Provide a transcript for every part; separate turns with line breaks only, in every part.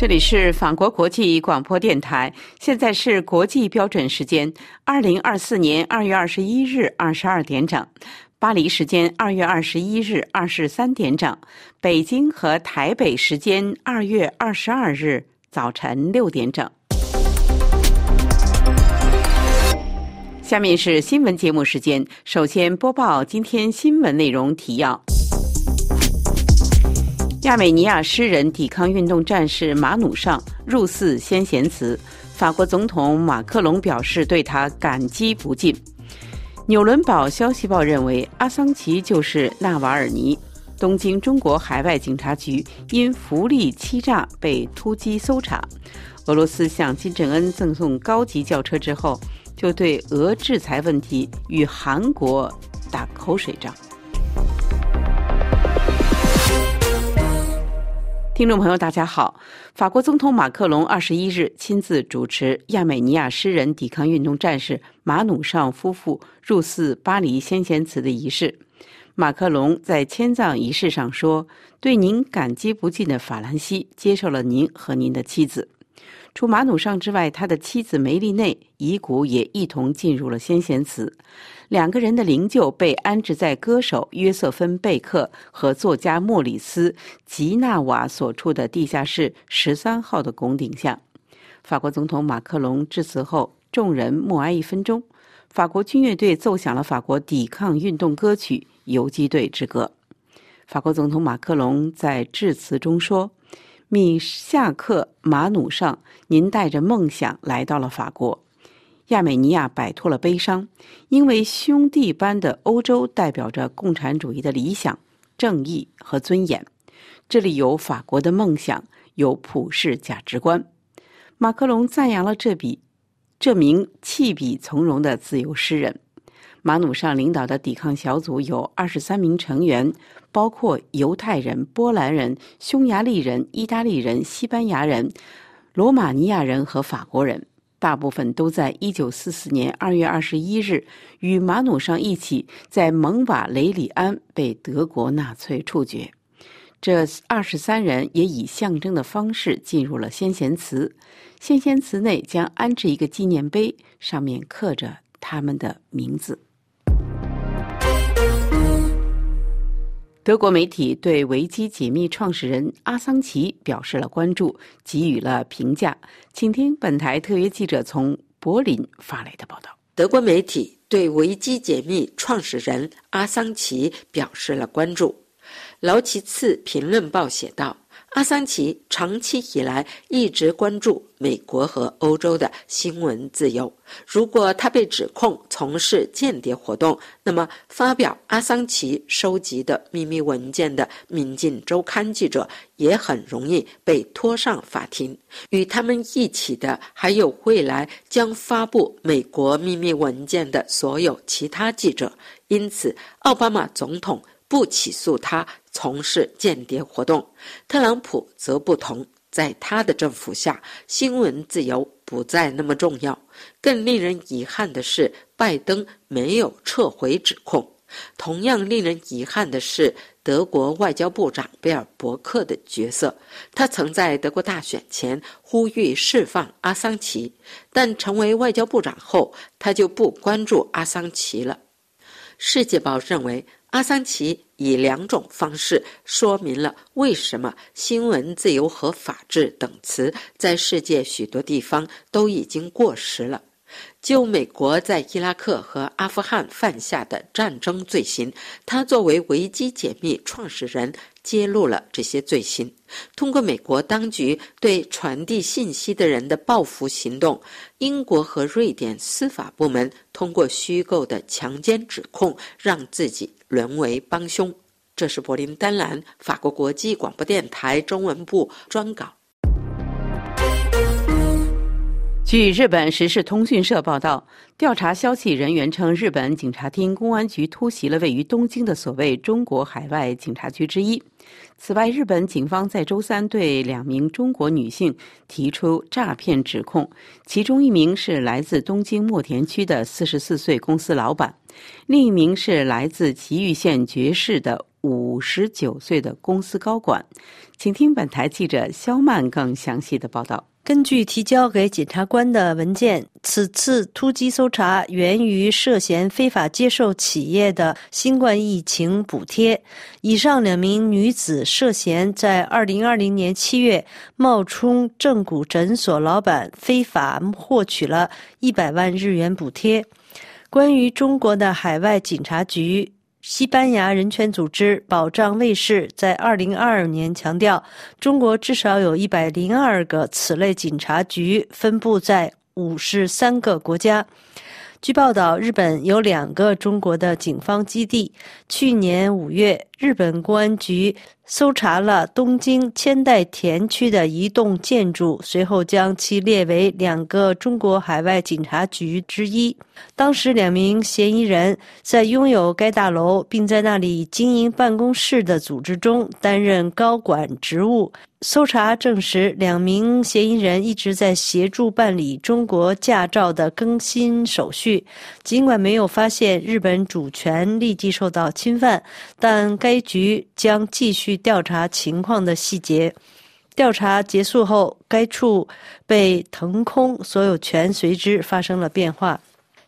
这里是法国国际广播电台，现在是国际标准时间二零二四年二月二十一日二十二点整，巴黎时间二月二十一日二十三点整，北京和台北时间二月二十二日早晨六点整。下面是新闻节目时间，首先播报今天新闻内容提要。亚美尼亚诗人、抵抗运动战士马努尚入寺先贤祠，法国总统马克龙表示对他感激不尽。纽伦堡消息报认为阿桑奇就是纳瓦尔尼。东京中国海外警察局因福利欺诈被突击搜查。俄罗斯向金正恩赠送高级轿车之后，就对俄制裁问题与韩国打口水仗。听众朋友，大家好！法国总统马克龙二十一日亲自主持亚美尼亚诗人、抵抗运动战士马努尚夫妇入寺巴黎先贤祠的仪式。马克龙在迁葬仪式上说：“对您感激不尽的法兰西接受了您和您的妻子。”除马努尚之外，他的妻子梅丽内遗骨也一同进入了先贤祠。两个人的灵柩被安置在歌手约瑟芬·贝克和作家莫里斯·吉纳瓦所处的地下室十三号的拱顶下。法国总统马克龙致辞后，众人默哀一分钟。法国军乐队奏响了法国抵抗运动歌曲《游击队之歌》。法国总统马克龙在致辞中说：“米夏克·马努上，您带着梦想来到了法国。”亚美尼亚摆脱了悲伤，因为兄弟般的欧洲代表着共产主义的理想、正义和尊严。这里有法国的梦想，有普世价值观。马克龙赞扬了这笔这名弃笔从戎的自由诗人。马努尚领导的抵抗小组有二十三名成员，包括犹太人、波兰人、匈牙利人、意大利人、西班牙人、罗马尼亚人和法国人。大部分都在一九四四年二月二十一日与马努尚一起在蒙瓦雷里安被德国纳粹处决。这二十三人也以象征的方式进入了先贤祠。先贤祠内将安置一个纪念碑，上面刻着他们的名字。德国媒体对维基解密创始人阿桑奇表示了关注，给予了评价。请听本台特约记者从柏林发来的报道。
德国媒体对维基解密创始人阿桑奇表示了关注。劳奇次评论报写道。阿桑奇长期以来一直关注美国和欧洲的新闻自由。如果他被指控从事间谍活动，那么发表阿桑奇收集的秘密文件的《民进周刊》记者也很容易被拖上法庭。与他们一起的还有未来将发布美国秘密文件的所有其他记者。因此，奥巴马总统。不起诉他从事间谍活动，特朗普则不同，在他的政府下，新闻自由不再那么重要。更令人遗憾的是，拜登没有撤回指控。同样令人遗憾的是，德国外交部长贝尔伯克的角色。他曾在德国大选前呼吁释放阿桑奇，但成为外交部长后，他就不关注阿桑奇了。《世界报》认为。阿桑奇以两种方式说明了为什么“新闻自由”和“法治”等词在世界许多地方都已经过时了。就美国在伊拉克和阿富汗犯下的战争罪行，他作为维基解密创始人揭露了这些罪行。通过美国当局对传递信息的人的报复行动，英国和瑞典司法部门通过虚构的强奸指控让自己沦为帮凶。这是柏林丹兰法国国际广播电台中文部专稿。
据日本时事通讯社报道，调查消息人员称，日本警察厅公安局突袭了位于东京的所谓“中国海外警察局”之一。此外，日本警方在周三对两名中国女性提出诈骗指控，其中一名是来自东京墨田区的四十四岁公司老板，另一名是来自崎玉县绝市的五十九岁的公司高管。请听本台记者肖曼更详细的报道。
根据提交给检察官的文件，此次突击搜查源于涉嫌非法接受企业的新冠疫情补贴。以上两名女子涉嫌在2020年7月冒充正骨诊所老板，非法获取了一百万日元补贴。关于中国的海外警察局。西班牙人权组织保障卫士在二零二二年强调，中国至少有一百零二个此类警察局，分布在五十三个国家。据报道，日本有两个中国的警方基地。去年五月，日本公安局。搜查了东京千代田区的一栋建筑，随后将其列为两个中国海外警察局之一。当时，两名嫌疑人在拥有该大楼并在那里经营办公室的组织中担任高管职务。搜查证实，两名嫌疑人一直在协助办理中国驾照的更新手续。尽管没有发现日本主权立即受到侵犯，但该该局将继续。调查情况的细节。调查结束后，该处被腾空，所有权随之发生了变化。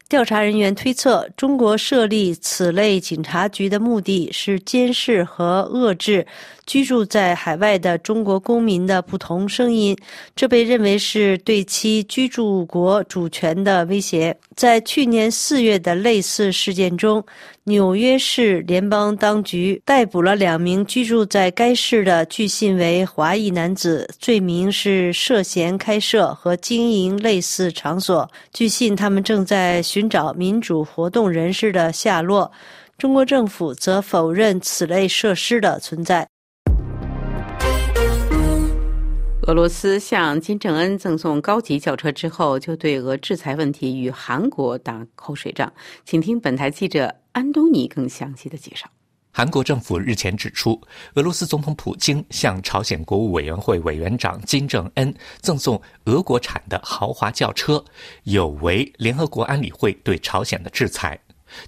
调查人员推测，中国设立此类警察局的目的是监视和遏制居住在海外的中国公民的不同声音，这被认为是对其居住国主权的威胁。在去年四月的类似事件中，纽约市联邦当局逮捕了两名居住在该市的据信为华裔男子，罪名是涉嫌开设和经营类似场所。据信，他们正在寻找民主活动人士的下落。中国政府则否认此类设施的存在。
俄罗斯向金正恩赠送高级轿车之后，就对俄制裁问题与韩国打口水仗。请听本台记者安东尼更详细的介绍。
韩国政府日前指出，俄罗斯总统普京向朝鲜国务委员会委员长金正恩赠送俄国产的豪华轿车，有违联合国安理会对朝鲜的制裁。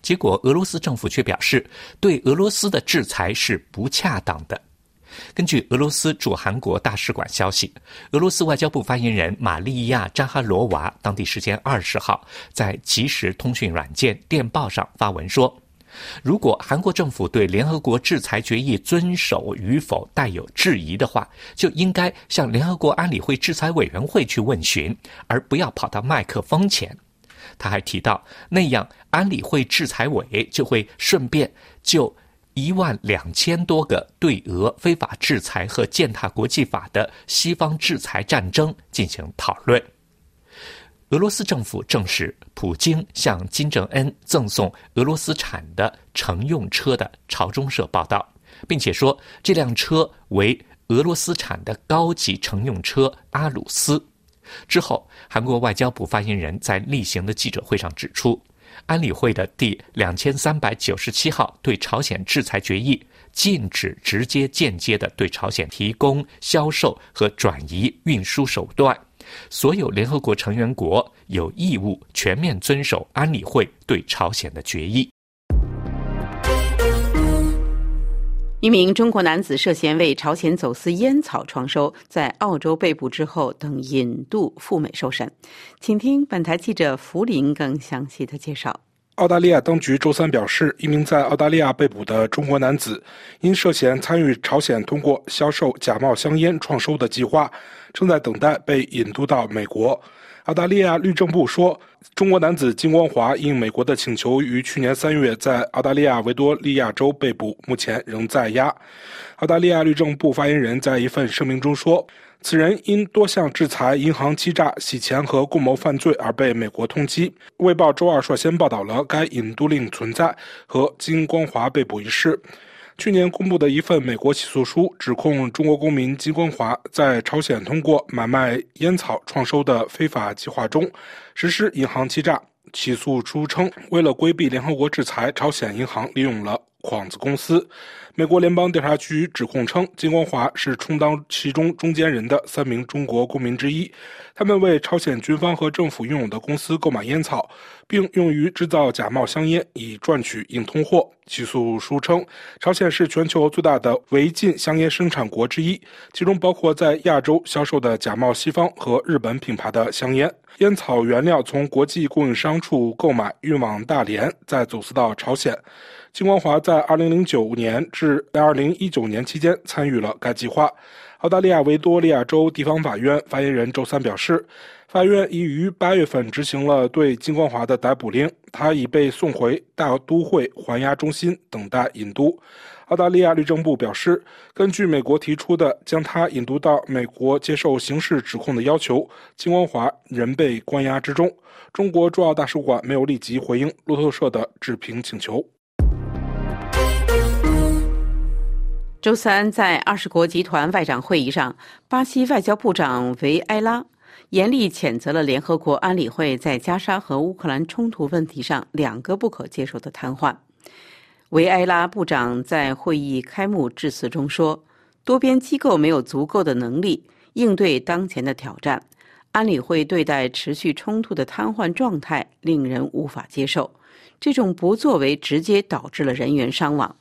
结果，俄罗斯政府却表示，对俄罗斯的制裁是不恰当的。根据俄罗斯驻韩国大使馆消息，俄罗斯外交部发言人玛利亚·扎哈罗娃当地时间二十号在即时通讯软件电报上发文说：“如果韩国政府对联合国制裁决议遵守与否带有质疑的话，就应该向联合国安理会制裁委员会去问询，而不要跑到麦克风前。”他还提到，那样安理会制裁委就会顺便就。一万两千多个对俄非法制裁和践踏国际法的西方制裁战争进行讨论。俄罗斯政府证实，普京向金正恩赠送俄罗斯产的乘用车的朝中社报道，并且说这辆车为俄罗斯产的高级乘用车阿鲁斯。之后，韩国外交部发言人在例行的记者会上指出。安理会的第两千三百九十七号对朝鲜制裁决议禁止直接、间接的对朝鲜提供、销售和转移运输手段。所有联合国成员国有义务全面遵守安理会对朝鲜的决议。
一名中国男子涉嫌为朝鲜走私烟草创收，在澳洲被捕之后，等引渡赴美受审。请听本台记者福林更详细的介绍。
澳大利亚当局周三表示，一名在澳大利亚被捕的中国男子，因涉嫌参与朝鲜通过销售假冒香烟创收的计划，正在等待被引渡到美国。澳大利亚律政部说，中国男子金光华应美国的请求，于去年三月在澳大利亚维多利亚州被捕，目前仍在押。澳大利亚律政部发言人在一份声明中说，此人因多项制裁、银行欺诈、洗钱和共谋犯罪而被美国通缉。卫报周二率先报道了该引渡令存在和金光华被捕一事。去年公布的一份美国起诉书指控中国公民金光华在朝鲜通过买卖烟草创收的非法计划中实施银行欺诈。起诉书称，为了规避联合国制裁，朝鲜银行利用了幌子公司。美国联邦调查局指控称，金光华是充当其中中间人的三名中国公民之一，他们为朝鲜军方和政府拥有的公司购买烟草，并用于制造假冒香烟，以赚取硬通货。起诉书称，朝鲜是全球最大的违禁香烟生产国之一，其中包括在亚洲销售的假冒西方和日本品牌的香烟。烟草原料从国际供应商处购买，运往大连，再走私到朝鲜。金光华在2009年至2019年期间参与了该计划。澳大利亚维多利亚州地方法院发言人周三表示，法院已于8月份执行了对金光华的逮捕令，他已被送回大都会还押中心等待引渡。澳大利亚律政部表示，根据美国提出的将他引渡到美国接受刑事指控的要求，金光华仍被关押之中。中国驻澳大使馆没有立即回应路透社的置评请求。
周三，在二十国集团外长会议上，巴西外交部长维埃拉严厉谴责了联合国安理会在加沙和乌克兰冲突问题上两个不可接受的瘫痪。维埃拉部长在会议开幕致辞中说：“多边机构没有足够的能力应对当前的挑战，安理会对待持续冲突的瘫痪状态令人无法接受。这种不作为直接导致了人员伤亡。”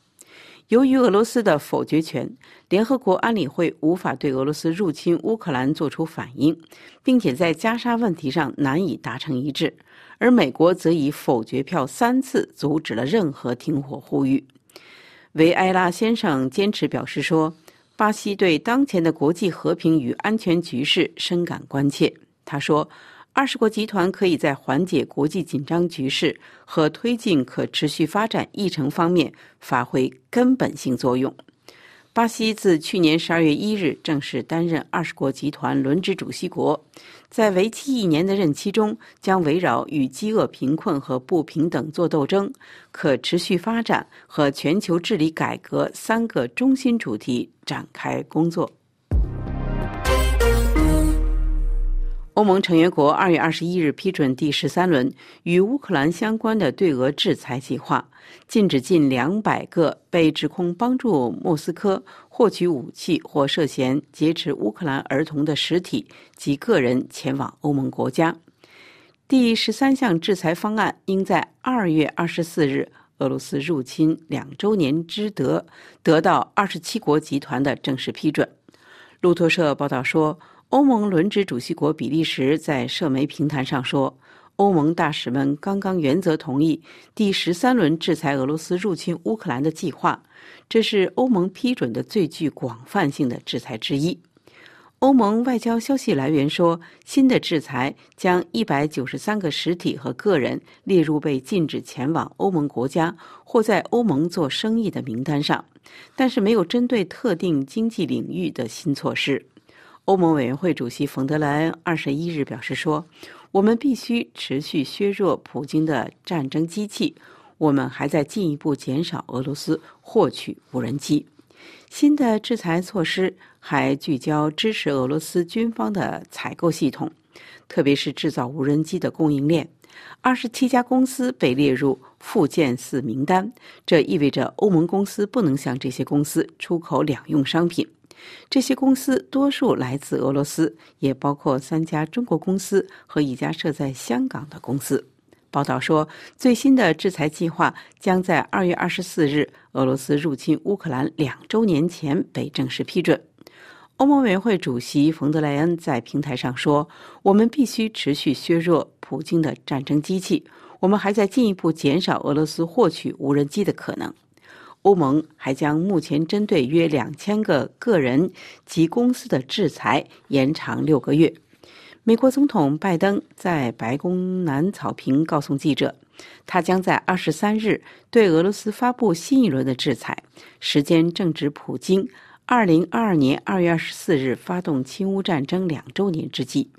由于俄罗斯的否决权，联合国安理会无法对俄罗斯入侵乌克兰作出反应，并且在加沙问题上难以达成一致。而美国则以否决票三次阻止了任何停火呼吁。维埃拉先生坚持表示说：“巴西对当前的国际和平与安全局势深感关切。”他说。二十国集团可以在缓解国际紧张局势和推进可持续发展议程方面发挥根本性作用。巴西自去年十二月一日正式担任二十国集团轮值主席国，在为期一年的任期中，将围绕与饥饿、贫困和不平等作斗争、可持续发展和全球治理改革三个中心主题展开工作。欧盟成员国二月二十一日批准第十三轮与乌克兰相关的对俄制裁计划，禁止近两百个被指控帮助莫斯科获取武器或涉嫌劫持乌克兰儿童的实体及个人前往欧盟国家。第十三项制裁方案应在二月二十四日俄罗斯入侵两周年之得得到二十七国集团的正式批准。路透社报道说。欧盟轮值主席国比利时在社媒平台上说：“欧盟大使们刚刚原则同意第十三轮制裁俄罗斯入侵乌克兰的计划，这是欧盟批准的最具广泛性的制裁之一。”欧盟外交消息来源说，新的制裁将一百九十三个实体和个人列入被禁止前往欧盟国家或在欧盟做生意的名单上，但是没有针对特定经济领域的新措施。欧盟委员会主席冯德莱恩二十一日表示说：“我们必须持续削弱普京的战争机器，我们还在进一步减少俄罗斯获取无人机。新的制裁措施还聚焦支持俄罗斯军方的采购系统，特别是制造无人机的供应链。二十七家公司被列入附件四名单，这意味着欧盟公司不能向这些公司出口两用商品。”这些公司多数来自俄罗斯，也包括三家中国公司和一家设在香港的公司。报道说，最新的制裁计划将在二月二十四日俄罗斯入侵乌克兰两周年前被正式批准。欧盟委员会主席冯德莱恩在平台上说：“我们必须持续削弱普京的战争机器，我们还在进一步减少俄罗斯获取无人机的可能。”欧盟还将目前针对约两千个个人及公司的制裁延长六个月。美国总统拜登在白宫南草坪告诉记者，他将在二十三日对俄罗斯发布新一轮的制裁，时间正值普京二零二二年二月二十四日发动侵乌战争两周年之际。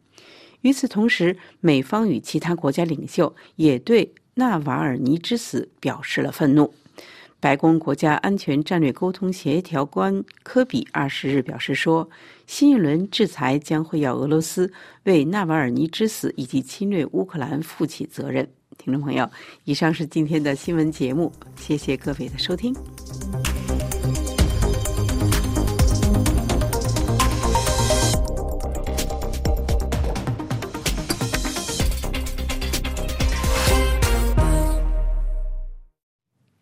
与此同时，美方与其他国家领袖也对纳瓦尔尼之死表示了愤怒。白宫国家安全战略沟通协调官科比二十日表示说，新一轮制裁将会要俄罗斯为纳瓦尔尼之死以及侵略乌克兰负起责任。听众朋友，以上是今天的新闻节目，谢谢各位的收听。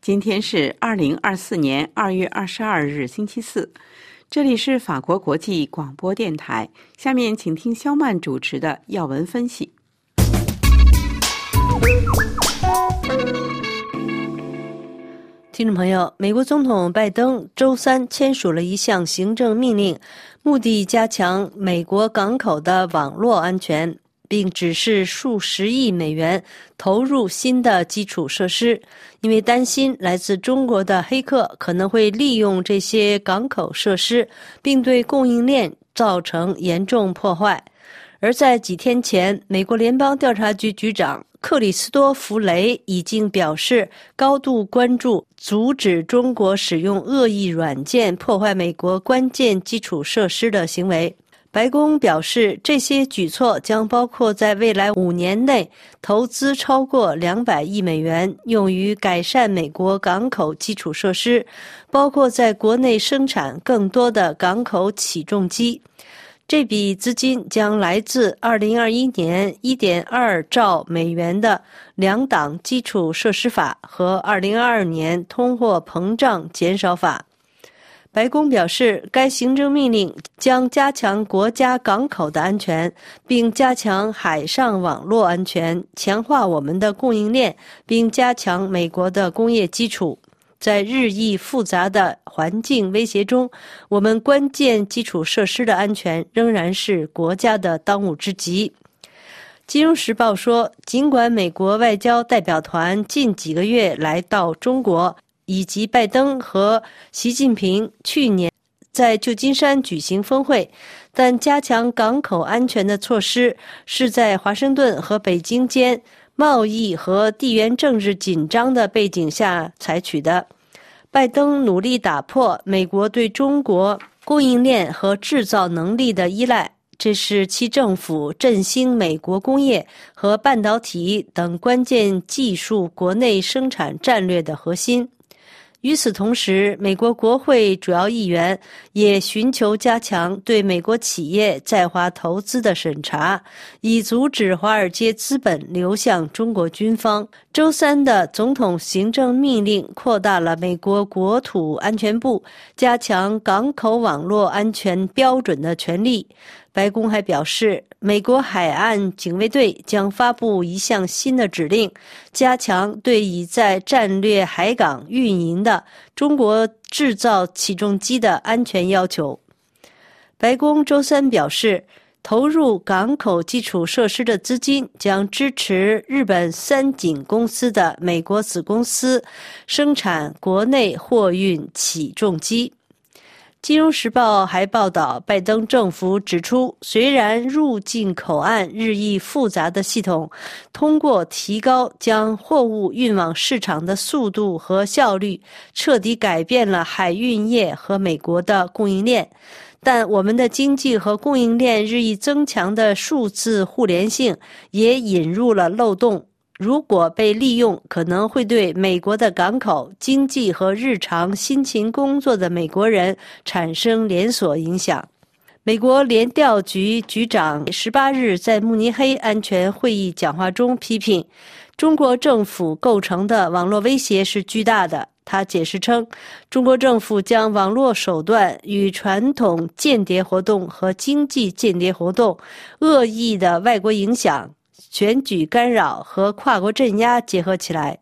今天是二零二四年二月二十二日，星期四。这里是法国国际广播电台。下面请听肖曼主持的要闻分析。
听众朋友，美国总统拜登周三签署了一项行政命令，目的加强美国港口的网络安全。并指示数十亿美元投入新的基础设施，因为担心来自中国的黑客可能会利用这些港口设施，并对供应链造成严重破坏。而在几天前，美国联邦调查局局长克里斯多弗雷已经表示，高度关注阻止中国使用恶意软件破坏美国关键基础设施的行为。白宫表示，这些举措将包括在未来五年内投资超过两百亿美元，用于改善美国港口基础设施，包括在国内生产更多的港口起重机。这笔资金将来自2021年1.2兆美元的两党基础设施法和2022年通货膨胀减少法。白宫表示，该行政命令将加强国家港口的安全，并加强海上网络安全，强化我们的供应链，并加强美国的工业基础。在日益复杂的环境威胁中，我们关键基础设施的安全仍然是国家的当务之急。《金融时报》说，尽管美国外交代表团近几个月来到中国。以及拜登和习近平去年在旧金山举行峰会，但加强港口安全的措施是在华盛顿和北京间贸易和地缘政治紧张的背景下采取的。拜登努力打破美国对中国供应链和制造能力的依赖，这是其政府振兴美国工业和半导体等关键技术国内生产战略的核心。与此同时，美国国会主要议员也寻求加强对美国企业在华投资的审查，以阻止华尔街资本流向中国军方。周三的总统行政命令扩大了美国国土安全部加强港口网络安全标准的权利。白宫还表示，美国海岸警卫队将发布一项新的指令，加强对已在战略海港运营的中国制造起重机的安全要求。白宫周三表示，投入港口基础设施的资金将支持日本三井公司的美国子公司生产国内货运起重机。《金融时报》还报道，拜登政府指出，虽然入境口岸日益复杂的系统通过提高将货物运往市场的速度和效率，彻底改变了海运业和美国的供应链，但我们的经济和供应链日益增强的数字互联性也引入了漏洞。如果被利用，可能会对美国的港口经济和日常辛勤工作的美国人产生连锁影响。美国联调局局长十八日在慕尼黑安全会议讲话中批评，中国政府构成的网络威胁是巨大的。他解释称，中国政府将网络手段与传统间谍活动和经济间谍活动、恶意的外国影响。选举干扰和跨国镇压结合起来，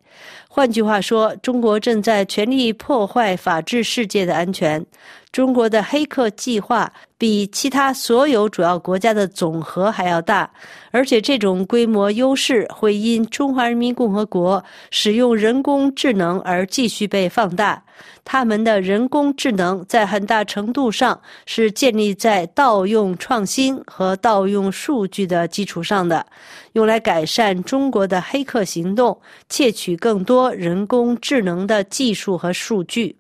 换句话说，中国正在全力破坏法治世界的安全。中国的黑客计划比其他所有主要国家的总和还要大，而且这种规模优势会因中华人民共和国使用人工智能而继续被放大。他们的人工智能在很大程度上是建立在盗用创新和盗用数据的基础上的，用来改善中国的黑客行动，窃取更多人工智能的技术和数据。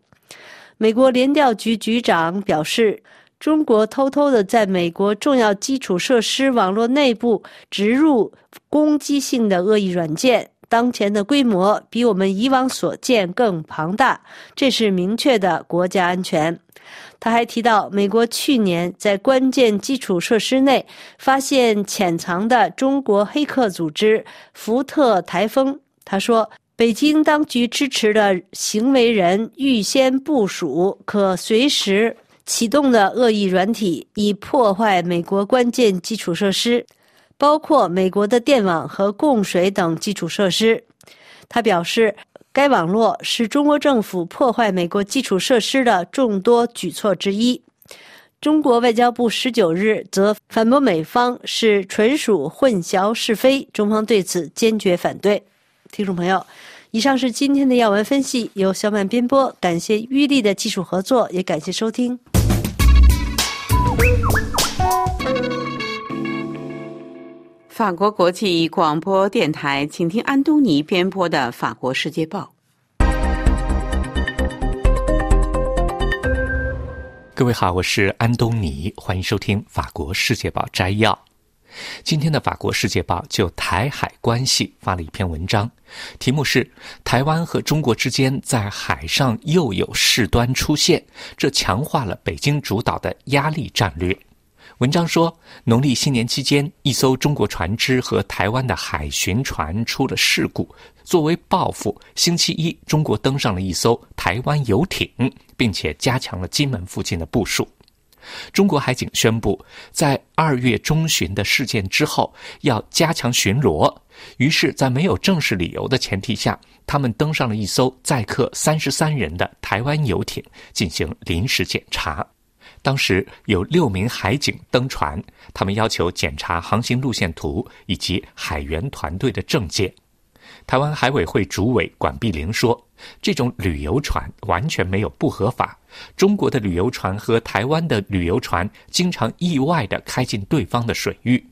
美国联调局局长表示，中国偷偷的在美国重要基础设施网络内部植入攻击性的恶意软件，当前的规模比我们以往所见更庞大，这是明确的国家安全。他还提到，美国去年在关键基础设施内发现潜藏的中国黑客组织“福特台风”。他说。北京当局支持的行为人预先部署可随时启动的恶意软体，以破坏美国关键基础设施，包括美国的电网和供水等基础设施。他表示，该网络是中国政府破坏美国基础设施的众多举措之一。中国外交部十九日则反驳美方是纯属混淆是非，中方对此坚决反对。听众朋友，以上是今天的要闻分析，由小满编播，感谢玉丽的技术合作，也感谢收听。
法国国际广播电台，请听安东尼编播的《法国世界报》。
各位好，我是安东尼，欢迎收听《法国世界报》摘要。今天的《法国世界报》就台海关系发了一篇文章，题目是“台湾和中国之间在海上又有事端出现，这强化了北京主导的压力战略”。文章说，农历新年期间，一艘中国船只和台湾的海巡船出了事故。作为报复，星期一，中国登上了一艘台湾游艇，并且加强了金门附近的部署。中国海警宣布，在二月中旬的事件之后，要加强巡逻。于是，在没有正式理由的前提下，他们登上了一艘载客三十三人的台湾游艇，进行临时检查。当时有六名海警登船，他们要求检查航行路线图以及海员团队的证件。台湾海委会主委管碧玲说：“这种旅游船完全没有不合法。中国的旅游船和台湾的旅游船经常意外地开进对方的水域。”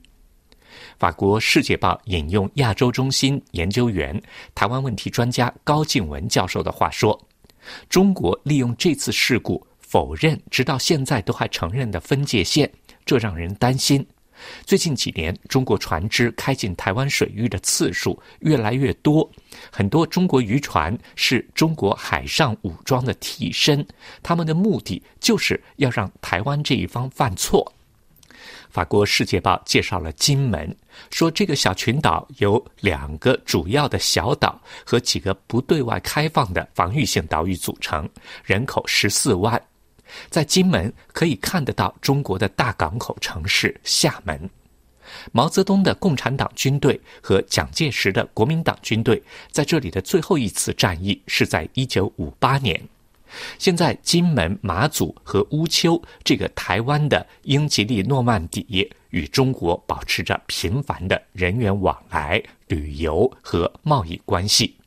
法国《世界报》引用亚洲中心研究员、台湾问题专家高静文教授的话说：“中国利用这次事故。”否认，直到现在都还承认的分界线，这让人担心。最近几年，中国船只开进台湾水域的次数越来越多，很多中国渔船是中国海上武装的替身，他们的目的就是要让台湾这一方犯错。法国《世界报》介绍了金门，说这个小群岛由两个主要的小岛和几个不对外开放的防御性岛屿组成，人口十四万。在金门可以看得到中国的大港口城市厦门。毛泽东的共产党军队和蒋介石的国民党军队在这里的最后一次战役是在一九五八年。现在金门、马祖和乌丘这个台湾的英吉利诺曼底与中国保持着频繁的人员往来、旅游和贸易关系。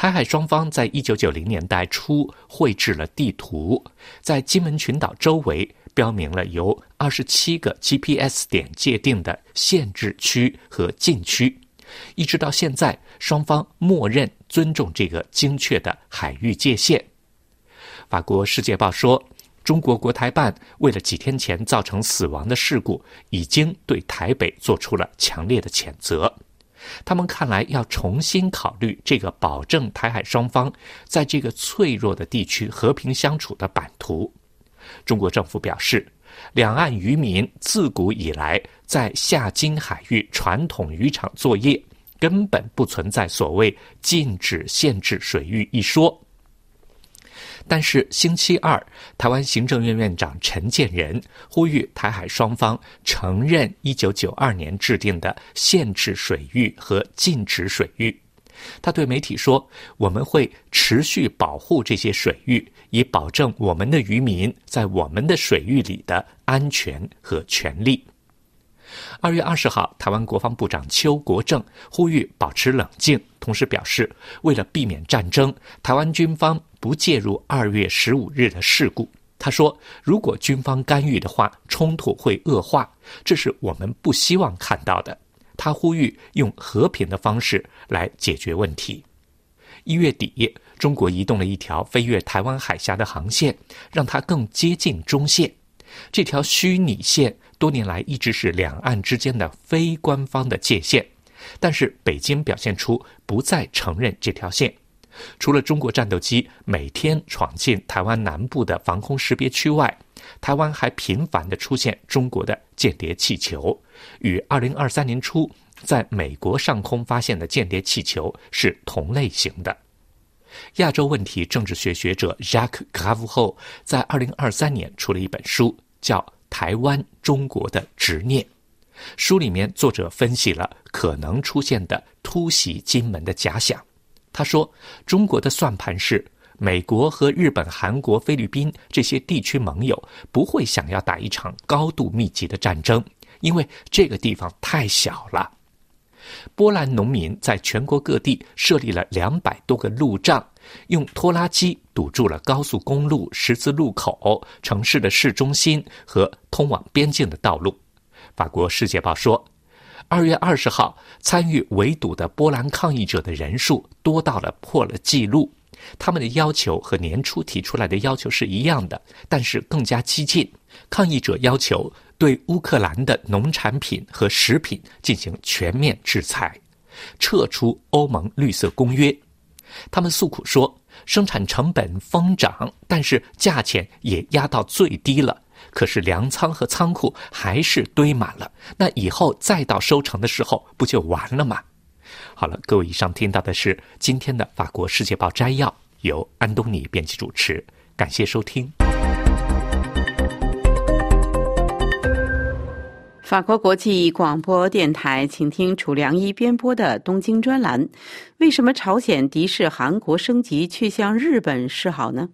台海双方在一九九零年代初绘制了地图，在金门群岛周围标明了由二十七个 GPS 点界定的限制区和禁区，一直到现在，双方默认尊重这个精确的海域界限。法国《世界报》说，中国国台办为了几天前造成死亡的事故，已经对台北做出了强烈的谴责。他们看来要重新考虑这个保证台海双方在这个脆弱的地区和平相处的版图。中国政府表示，两岸渔民自古以来在下金海域传统渔场作业，根本不存在所谓禁止限制水域一说。但是星期二，台湾行政院院长陈建仁呼吁台海双方承认1992年制定的限制水域和禁止水域。他对媒体说：“我们会持续保护这些水域，以保证我们的渔民在我们的水域里的安全和权利。”二月二十号，台湾国防部长邱国正呼吁保持冷静，同时表示，为了避免战争，台湾军方不介入二月十五日的事故。他说：“如果军方干预的话，冲突会恶化，这是我们不希望看到的。”他呼吁用和平的方式来解决问题。一月底，中国移动了一条飞越台湾海峡的航线，让它更接近中线。这条虚拟线。多年来一直是两岸之间的非官方的界限，但是北京表现出不再承认这条线。除了中国战斗机每天闯进台湾南部的防空识别区外，台湾还频繁的出现中国的间谍气球。与二零二三年初在美国上空发现的间谍气球是同类型的。亚洲问题政治学学者 Jacques Gravho 在二零二三年出了一本书，叫《台湾中国的执念》。书里面作者分析了可能出现的突袭金门的假想。他说，中国的算盘是美国和日本、韩国、菲律宾这些地区盟友不会想要打一场高度密集的战争，因为这个地方太小了。波兰农民在全国各地设立了两百多个路障，用拖拉机堵住了高速公路、十字路口、城市的市中心和通往边境的道路。法国《世界报》说，二月二十号参与围堵的波兰抗议者的人数多到了破了纪录。他们的要求和年初提出来的要求是一样的，但是更加激进。抗议者要求。对乌克兰的农产品和食品进行全面制裁，撤出欧盟绿色公约。他们诉苦说，生产成本疯涨，但是价钱也压到最低了。可是粮仓和仓库还是堆满了。那以后再到收成的时候，不就完了吗？好了，各位，以上听到的是今天的《法国世界报》摘要，由安东尼编辑主持。感谢收听。
法国国际广播电台，请听楚良一编播的东京专栏。为什么朝鲜敌视韩国升级，却向日本示好呢？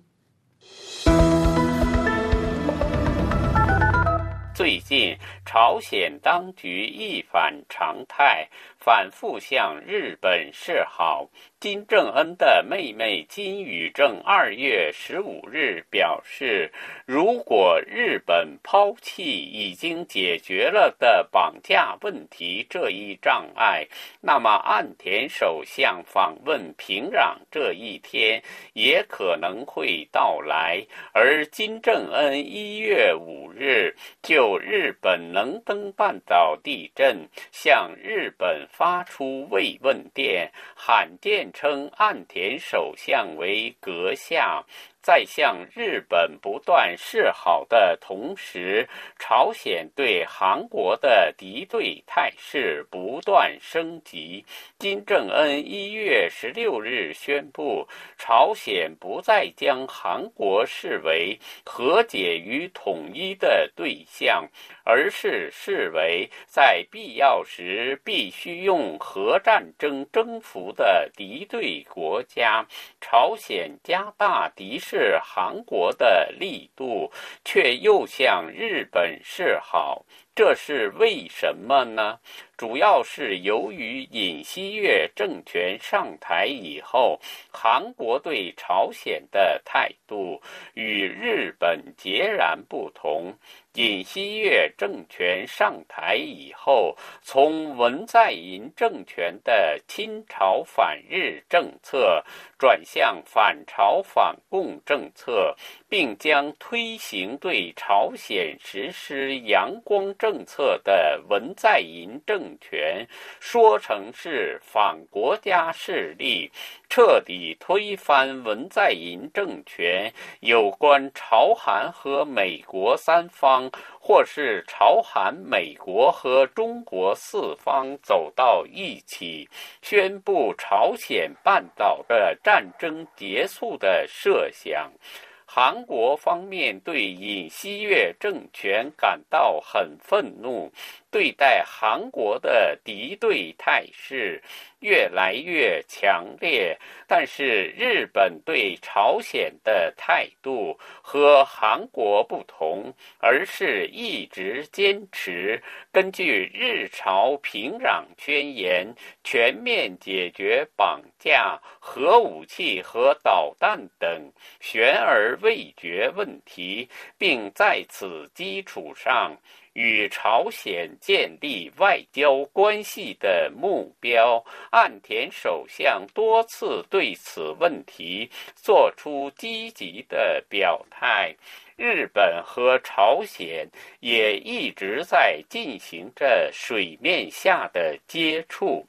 最近，朝鲜当局一反常态，反复向日本示好。金正恩的妹妹金宇正二月十五日表示，如果日本抛弃已经解决了的绑架问题这一障碍，那么岸田首相访问平壤这一天也可能会到来。而金正恩一月五日就日本能登半岛地震向日本发出慰问电，罕见。称岸田首相为阁下。在向日本不断示好的同时，朝鲜对韩国的敌对态势不断升级。金正恩一月十六日宣布，朝鲜不再将韩国视为和解与统一的对象，而是视为在必要时必须用核战争征服的敌对国家。朝鲜加大敌视。是韩国的力度，却又向日本示好，这是为什么呢？主要是由于尹锡悦政权上台以后，韩国对朝鲜的态度与日本截然不同。尹锡悦政权上台以后，从文在寅政权的亲朝反日政策转向反朝反共政策，并将推行对朝鲜实施阳光政策的文在寅政。政权说成是反国家势力，彻底推翻文在寅政权。有关朝韩和美国三方，或是朝韩、美国和中国四方走到一起，宣布朝鲜半岛的战争结束的设想。韩国方面对尹锡悦政权感到很愤怒，对待韩国的敌对态势。越来越强烈，但是日本对朝鲜的态度和韩国不同，而是一直坚持根据日朝平壤宣言，全面解决绑架、核武器和导弹等悬而未决问题，并在此基础上。与朝鲜建立外交关系的目标，岸田首相多次对此问题作出积极的表态。日本和朝鲜也一直在进行着水面下的接触。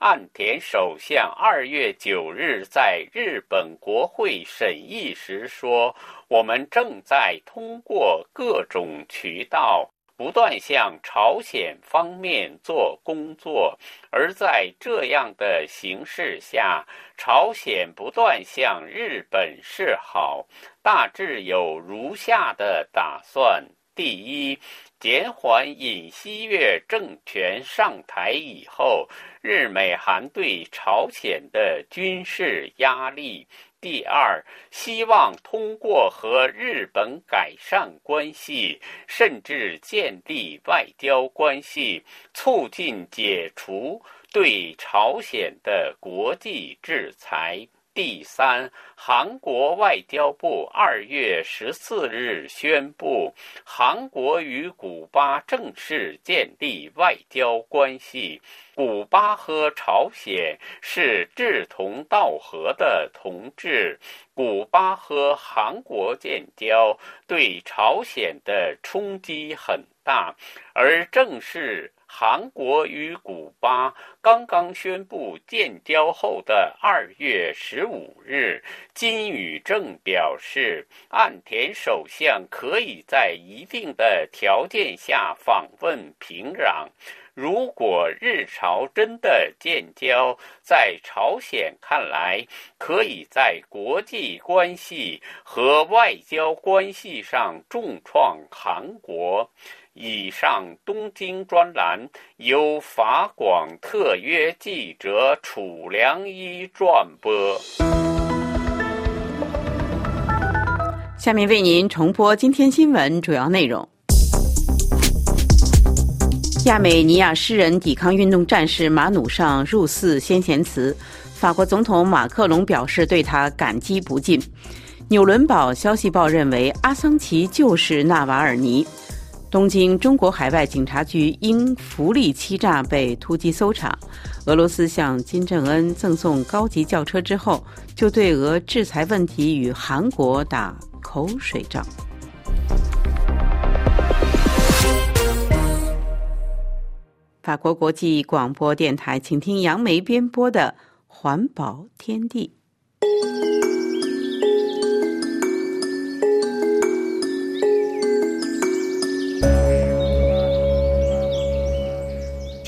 岸田首相二月九日在日本国会审议时说：“我们正在通过各种渠道。”不断向朝鲜方面做工作，而在这样的形势下，朝鲜不断向日本示好，大致有如下的打算：第一，减缓尹锡悦政权上台以后，日美韩对朝鲜的军事压力。第二，希望通过和日本改善关系，甚至建立外交关系，促进解除对朝鲜的国际制裁。第三，韩国外交部二月十四日宣布，韩国与古巴正式建立外交关系。古巴和朝鲜是志同道合的同志，古巴和韩国建交对朝鲜的冲击很大，而正是。韩国与古巴刚刚宣布建交后的二月十五日，金宇正表示，岸田首相可以在一定的条件下访问平壤。如果日朝真的建交，在朝鲜看来，可以在国际关系和外交关系上重创韩国。以上东京专栏由法广特约记者楚良一转播。
下面为您重播今天新闻主要内容：亚美尼亚诗人抵抗运动战士马努尚入寺先贤祠，法国总统马克龙表示对他感激不尽。纽伦堡消息报认为阿桑奇就是纳瓦尔尼。东京中国海外警察局因福利欺诈被突击搜查。俄罗斯向金正恩赠送高级轿车之后，就对俄制裁问题与韩国打口水仗。法国国际广播电台，请听杨梅编播的《环保天地》。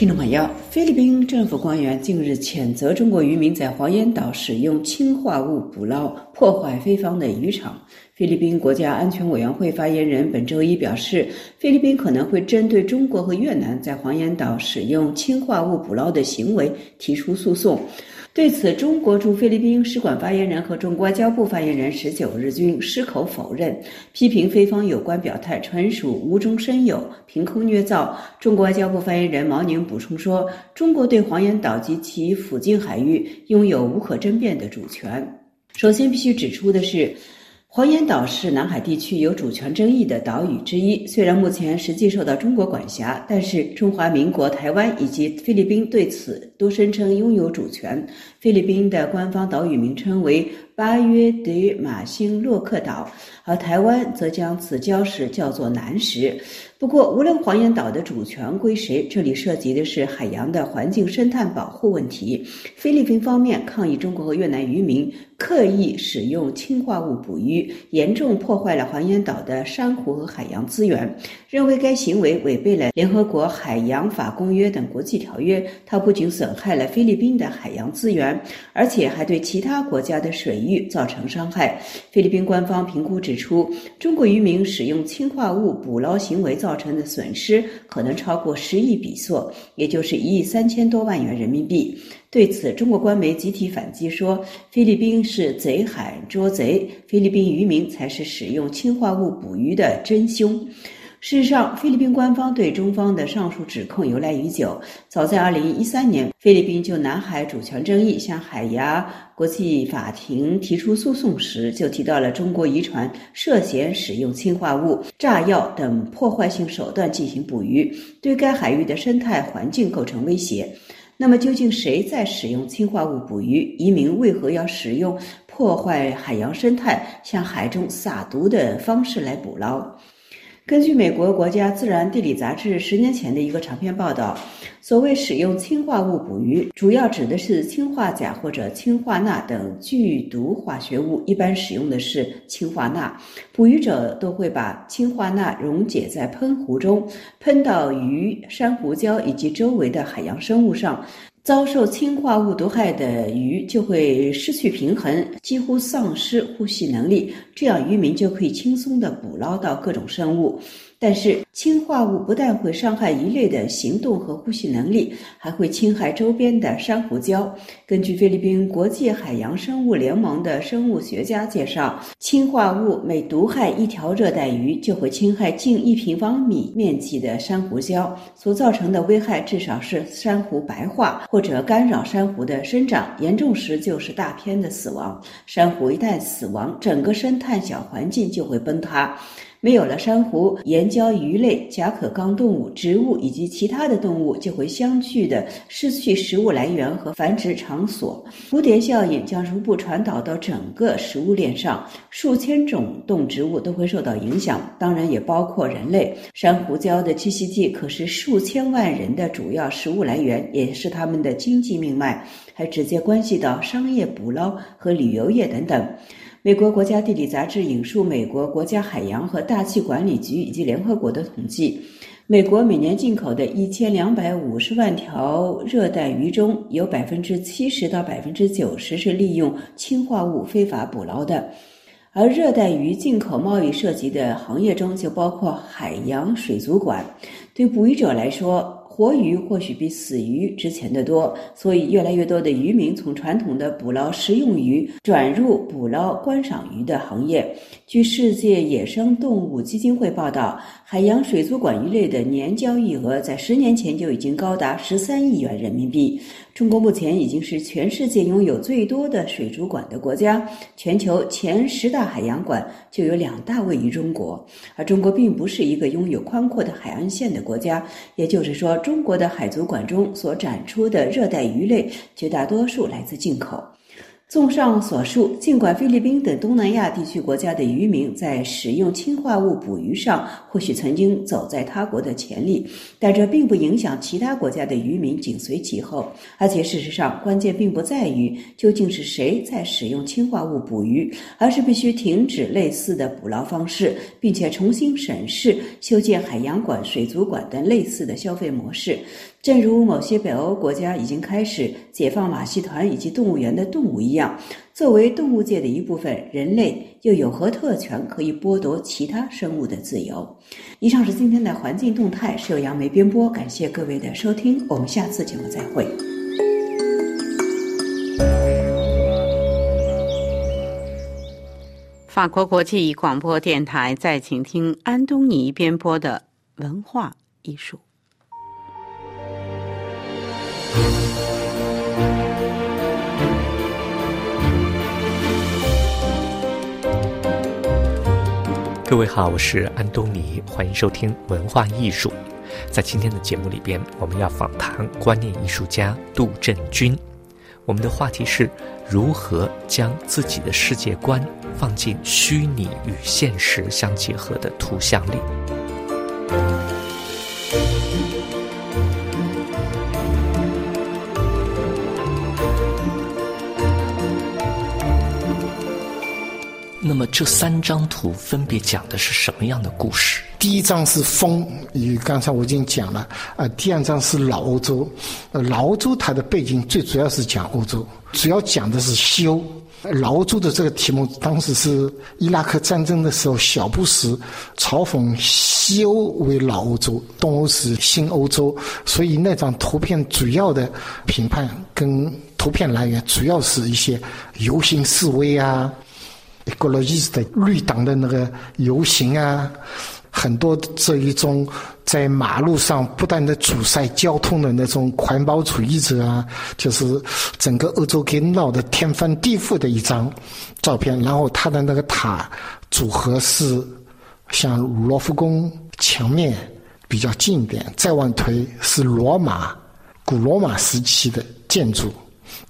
听众朋友，菲律宾政府官员近日谴责中国渔民在黄岩岛使用氰化物捕捞，破坏菲方的渔场。菲律宾国家安全委员会发言人本周一表示，菲律宾可能会针对中国和越南在黄岩岛使用氰化物捕捞的行为提出诉讼。对此，中国驻菲律宾使馆发言人和中国外交部发言人十九日均矢口否认，批评菲方有关表态纯属无中生有、凭空捏造。中国外交部发言人毛宁补充说：“中国对黄岩岛及其附近海域拥有无可争辩的主权。”首先，必须指出的是。黄岩岛是南海地区有主权争议的岛屿之一。虽然目前实际受到中国管辖，但是中华民国台湾以及菲律宾对此都声称拥有主权。菲律宾的官方岛屿名称为巴约德马星洛克岛，而台湾则将此礁石叫做南石。不过，无论黄岩岛的主权归谁，这里涉及的是海洋的环境生态保护问题。菲律宾方面抗议中国和越南渔民刻意使用氢化物捕鱼，严重破坏了黄岩岛的珊瑚和海洋资源，认为该行为违背了联合国海洋法公约等国际条约。它不仅损害了菲律宾的海洋资源，而且还对其他国家的水域造成伤害。菲律宾官方评估指出，中国渔民使用氢化物捕捞行为。造成的损失可能超过十亿比索，也就是一亿三千多万元人民币。对此，中国官媒集体反击说，菲律宾是贼喊捉贼，菲律宾渔民才是使用氰化物捕鱼的真凶。事实上，菲律宾官方对中方的上述指控由来已久。早在2013年，菲律宾就南海主权争议向海牙国际法庭提出诉讼时，就提到了中国渔船涉嫌使用氰化物、炸药等破坏性手段进行捕鱼，对该海域的生态环境构成威胁。那么，究竟谁在使用氰化物捕鱼？移民为何要使用破坏海洋生态、向海中撒毒的方式来捕捞？根据美国国家自然地理杂志十年前的一个长篇报道，所谓使用氢化物捕鱼，主要指的是氢化钾或者氢化钠等剧毒化学物，一般使用的是氢化钠。捕鱼者都会把氢化钠溶解在喷壶中，喷到鱼、珊瑚礁以及周围的海洋生物上。遭受氰化物毒害的鱼就会失去平衡，几乎丧失呼吸能力，这样渔民就可以轻松地捕捞到各种生物。但是，氢化物不但会伤害鱼类的行动和呼吸能力，还会侵害周边的珊瑚礁。根据菲律宾国际海洋生物联盟的生物学家介绍，氢化物每毒害一条热带鱼，就会侵害近一平方米面积的珊瑚礁，所造成的危害至少是珊瑚白化或者干扰珊瑚的生长，严重时就是大片的死亡。珊瑚一旦死亡，整个生态小环境就会崩塌。没有了珊瑚，岩礁鱼类、甲壳纲动物、植物以及其他的动物就会相继的失去食物来源和繁殖场所。蝴蝶效应将逐步传导到整个食物链上，数千种动植物都会受到影响，当然也包括人类。珊瑚礁的栖息地可是数千万人的主要食物来源，也是他们的经济命脉，还直接关系到商业捕捞和旅游业等等。美国国家地理杂志引述美国国家海洋和大气管理局以及联合国的统计，美国每年进口的一千两百五十万条热带鱼中有百分之七十到百分之九十是利用氰化物非法捕捞的，而热带鱼进口贸易涉及的行业中就包括海洋水族馆。对捕鱼者来说，活鱼或许比死鱼值钱得多，所以越来越多的渔民从传统的捕捞食用鱼转入捕捞观赏鱼的行业。据世界野生动物基金会报道，海洋水族馆鱼类的年交易额在十年前就已经高达十三亿元人民币。中国目前已经是全世界拥有最多的水族馆的国家，全球前十大海洋馆就有两大位于中国。而中国并不是一个拥有宽阔的海岸线的国家，也就是说，中国的海族馆中所展出的热带鱼类绝大多数来自进口。综上所述，尽管菲律宾等东南亚地区国家的渔民在使用氢化物捕鱼上或许曾经走在他国的前列，但这并不影响其他国家的渔民紧随其后。而且，事实上，关键并不在于究竟是谁在使用氢化物捕鱼，而是必须停止类似的捕捞方式，并且重新审视修建海洋馆、水族馆等类似的消费模式。正如某些北欧国家已经开始解放马戏团以及动物园的动物一样，作为动物界的一部分，人类又有何特权可以剥夺其他生物的自由？以上是今天的环境动态，是由杨梅编播，感谢各位的收听，我们下次节目再会。法国国际广播电台在请听安东尼编播的文化艺术。
各位好，我是安东尼，欢迎收听文化艺术。在今天的节目里边，我们要访谈观念艺术家杜振军。我们的话题是如何将自己的世界观放进虚拟与现实相结合的图像里。那么这三张图分别讲的是什么样的故事？
第一张是风，与刚才我已经讲了啊。第二张是老欧洲，呃，老欧洲它的背景最主要是讲欧洲，主要讲的是西欧。老欧洲的这个题目，当时是伊拉克战争的时候，小布什嘲讽西欧为老欧洲，东欧是新欧洲，所以那张图片主要的评判跟图片来源，主要是一些游行示威啊。格罗伊斯的绿党的那个游行啊，很多这一种在马路上不断的阻塞交通的那种环保主义者啊，就是整个欧洲给闹得天翻地覆的一张照片。然后他的那个塔组合是像罗浮宫墙面比较近一点，再往推是罗马古罗马时期的建筑，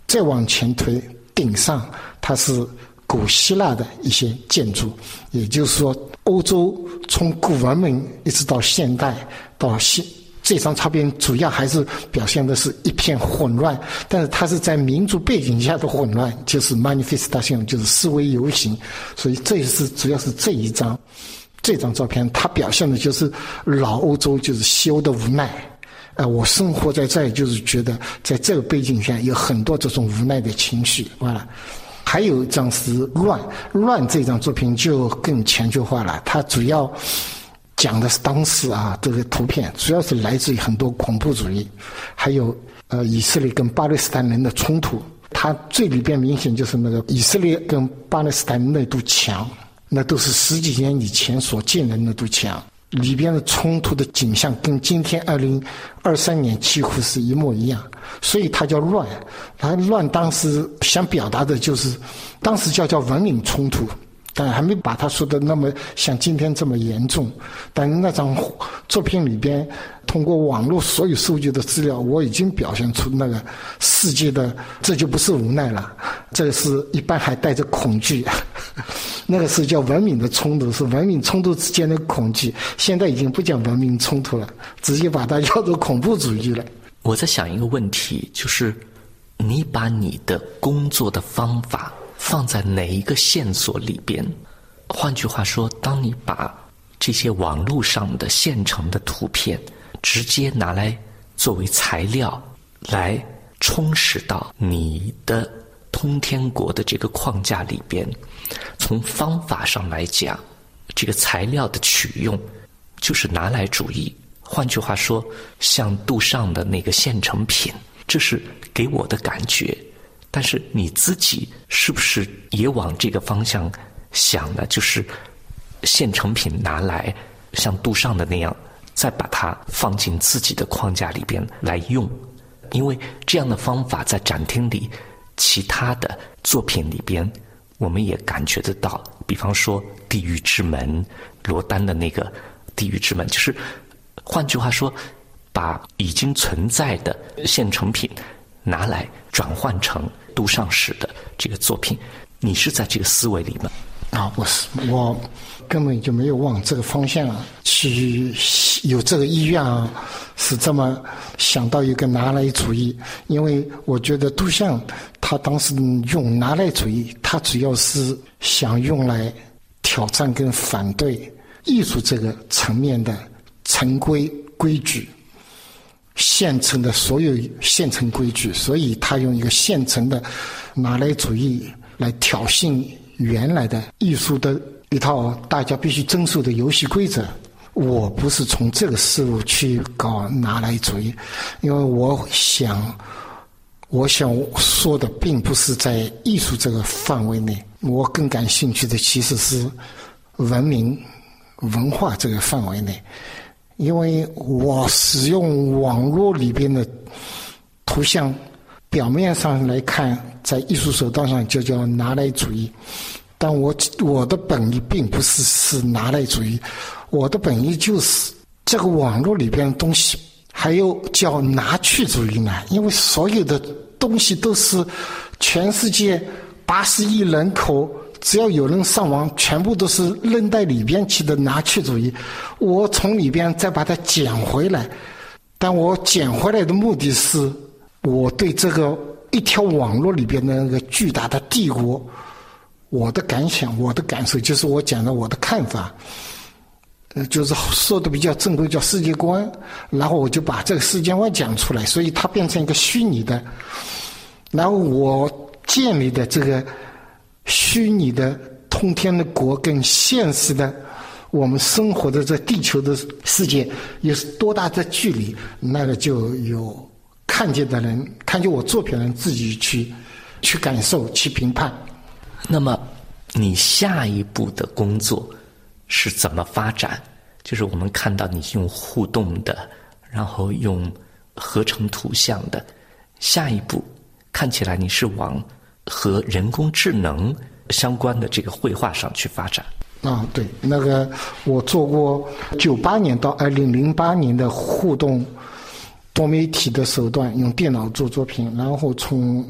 再往前推顶上它是。古希腊的一些建筑，也就是说，欧洲从古文明一直到现代到现。这张照片主要还是表现的是一片混乱，但是它是在民族背景下的混乱，就是 manifestation，就是示威游行。所以这也是主要是这一张，这张照片它表现的就是老欧洲就是西欧的无奈。呃，我生活在这，就是觉得在这个背景下有很多这种无奈的情绪。完了，还有一张是乱乱这张作品就更全球化了，它主要。讲的是当时啊，这个图片主要是来自于很多恐怖主义，还有呃以色列跟巴勒斯坦人的冲突。它最里边明显就是那个以色列跟巴勒斯坦那堵墙，那都是十几年以前所建的那堵墙，里边的冲突的景象跟今天二零二三年几乎是一模一样。所以它叫乱，它乱当时想表达的就是，当时叫叫文明冲突。但还没把他说的那么像今天这么严重，但那张作品里边，通过网络所有收集的资料，我已经表现出那个世界的，这就不是无奈了，这是一般还带着恐惧，那个是叫文明的冲突，是文明冲突之间的恐惧，现在已经不讲文明冲突了，直接把它叫做恐怖主义了。
我在想一个问题，就是你把你的工作的方法。放在哪一个线索里边？换句话说，当你把这些网络上的现成的图片直接拿来作为材料来充实到你的通天国的这个框架里边，从方法上来讲，这个材料的取用就是拿来主义。换句话说，像杜尚的那个现成品，这是给我的感觉。但是你自己是不是也往这个方向想呢？就是现成品拿来像杜尚的那样，再把它放进自己的框架里边来用，因为这样的方法在展厅里其他的作品里边，我们也感觉得到。比方说《地狱之门》，罗丹的那个《地狱之门》，就是换句话说，把已经存在的现成品拿来转换成。杜尚史的这个作品，你是在这个思维里吗？
啊，不是，我根本就没有往这个方向去有这个意愿啊，是这么想到一个拿来主义。因为我觉得杜象他当时用拿来主义，他主要是想用来挑战跟反对艺术这个层面的成规规矩。现成的所有现成规矩，所以他用一个现成的拿来主义来挑衅原来的艺术的一套大家必须遵守的游戏规则。我不是从这个思路去搞拿来主义，因为我想，我想说的并不是在艺术这个范围内，我更感兴趣的其实是文明文化这个范围内。因为我使用网络里边的图像，表面上来看，在艺术手段上就叫拿来主义，但我我的本意并不是是拿来主义，我的本意就是这个网络里边的东西，还有叫拿去主义呢。因为所有的东西都是全世界八十亿人口。只要有人上网，全部都是扔在里边去的拿去主义。我从里边再把它捡回来，但我捡回来的目的是，我对这个一条网络里边的那个巨大的帝国，我的感想，我的感受，就是我讲的我的看法，呃，就是说的比较正规，叫世界观。然后我就把这个世界观讲出来，所以它变成一个虚拟的。然后我建立的这个。虚拟的通天的国跟现实的我们生活的这地球的世界有多大的距离？那个就有看见的人，看见我作品的人自己去去感受、去评判。
那么，你下一步的工作是怎么发展？就是我们看到你用互动的，然后用合成图像的，下一步看起来你是往。和人工智能相关的这个绘画上去发展
啊，对，那个我做过九八年到二零零八年的互动多媒体的手段，用电脑做作品，然后从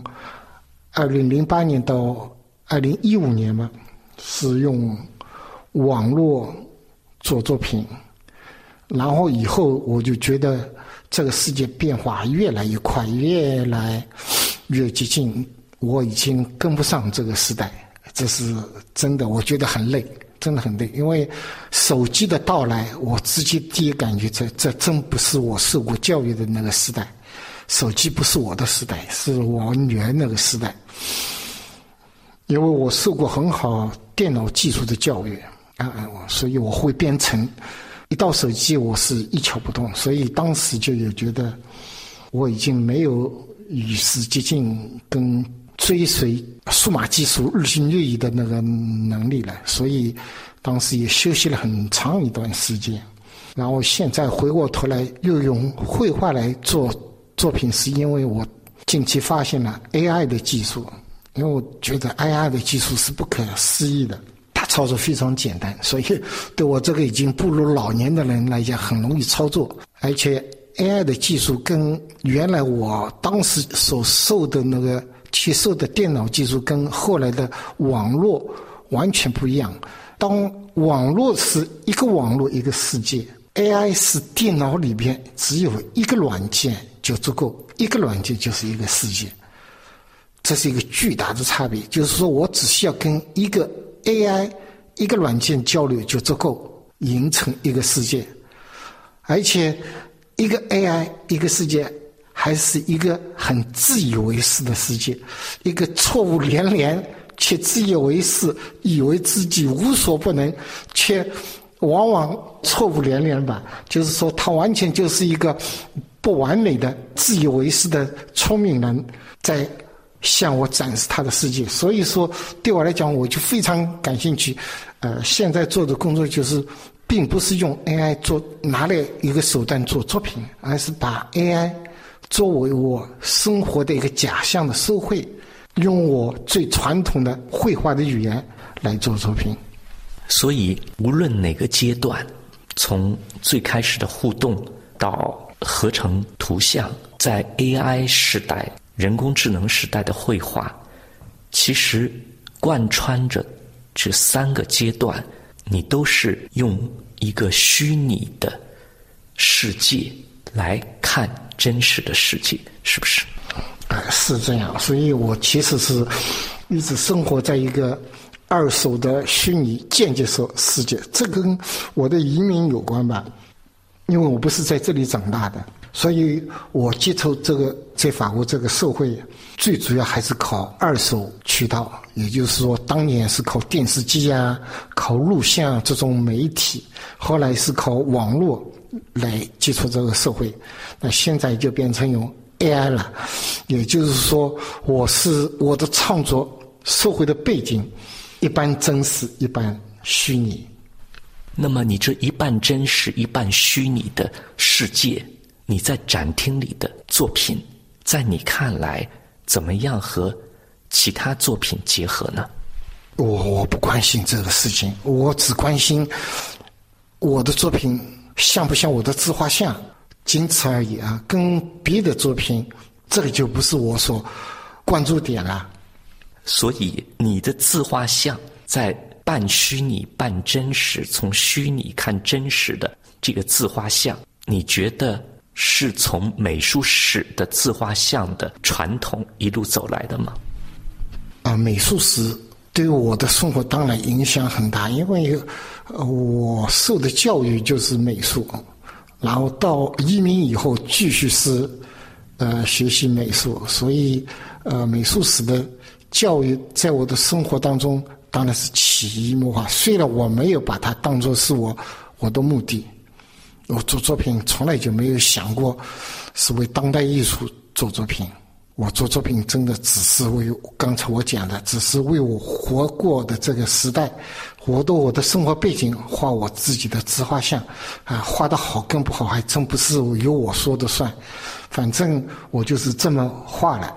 二零零八年到二零一五年嘛，是用网络做作品，然后以后我就觉得这个世界变化越来越快，越来越接近，我已经跟不上这个时代，这是真的，我觉得很累。真的很累，因为手机的到来，我直接第一感觉，这这真不是我受过教育的那个时代。手机不是我的时代，是我女儿那个时代。因为我受过很好电脑技术的教育啊，所以我会编程。一到手机，我是一窍不通，所以当时就有觉得我已经没有与时俱进跟。追随数码技术日新月异的那个能力了，所以当时也休息了很长一段时间。然后现在回过头来又用绘画来做作品，是因为我近期发现了 AI 的技术，因为我觉得 AI 的技术是不可思议的，它操作非常简单，所以对我这个已经步入老年的人来讲很容易操作，而且 AI 的技术跟原来我当时所受的那个。接受的电脑技术跟后来的网络完全不一样。当网络是一个网络一个世界，AI 是电脑里边只有一个软件就足够，一个软件就是一个世界。这是一个巨大的差别，就是说我只需要跟一个 AI 一个软件交流就足够，形成一个世界，而且一个 AI 一个世界。还是一个很自以为是的世界，一个错误连连且自以为是，以为自己无所不能，却往往错误连连吧。就是说，他完全就是一个不完美的、自以为是的聪明人，在向我展示他的世界。所以说，对我来讲，我就非常感兴趣。呃，现在做的工作就是，并不是用 AI 做拿来一个手段做作品，而是把 AI。作为我生活的一个假象的社会，用我最传统的绘画的语言来做作品。
所以，无论哪个阶段，从最开始的互动到合成图像，在 AI 时代、人工智能时代的绘画，其实贯穿着这三个阶段，你都是用一个虚拟的世界来看。真实的世界是不是？
啊，是这样。所以我其实是一直生活在一个二手的虚拟间接世世界。这跟我的移民有关吧？因为我不是在这里长大的，所以我接触这个在法国这个社会，最主要还是靠二手渠道。也就是说，当年是靠电视机啊，靠录像这种媒体，后来是靠网络。来接触这个社会，那现在就变成用 AI 了。也就是说，我是我的创作社会的背景，一半真实，一半虚拟。
那么，你这一半真实、一半虚拟的世界，你在展厅里的作品，在你看来怎么样和其他作品结合呢？
我我不关心这个事情，我只关心我的作品。像不像我的自画像，仅此而已啊！跟别的作品，这个就不是我所关注点了。
所以，你的自画像在半虚拟半真实，从虚拟看真实的这个自画像，你觉得是从美术史的自画像的传统一路走来的吗？
啊，美术史对我的生活当然影响很大，因为。我受的教育就是美术，然后到移民以后继续是呃学习美术，所以呃美术史的教育在我的生活当中当然是潜移默化。虽然我没有把它当做是我我的目的，我做作品从来就没有想过是为当代艺术做作品。我做作品真的只是为刚才我讲的，只是为我活过的这个时代，活的我的生活背景画我自己的自画像，啊，画的好跟不好还真不是由我说的算，反正我就是这么画了，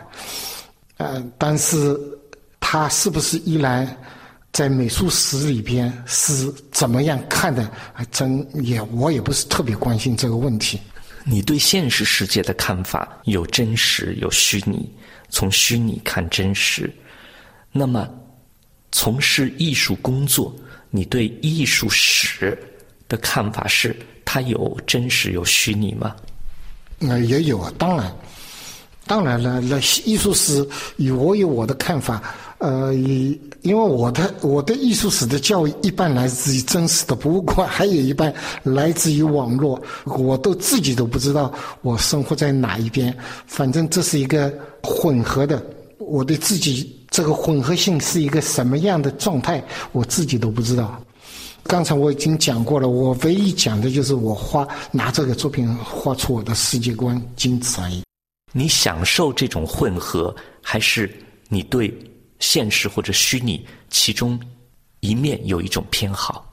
呃，但是他是不是依然在美术史里边是怎么样看的，还真也我也不是特别关心这个问题。
你对现实世界的看法有真实有虚拟，从虚拟看真实。那么，从事艺术工作，你对艺术史的看法是它有真实有虚拟吗？
那也有啊，当然，当然了，那艺术史有我有我的看法。呃，因为我的我的艺术史的教育一半来自于真实的博物馆，还有一半来自于网络，我都自己都不知道我生活在哪一边。反正这是一个混合的，我对自己这个混合性是一个什么样的状态，我自己都不知道。刚才我已经讲过了，我唯一讲的就是我画拿这个作品画出我的世界观，仅此而已。
你享受这种混合，还是你对？现实或者虚拟，其中一面有一种偏好，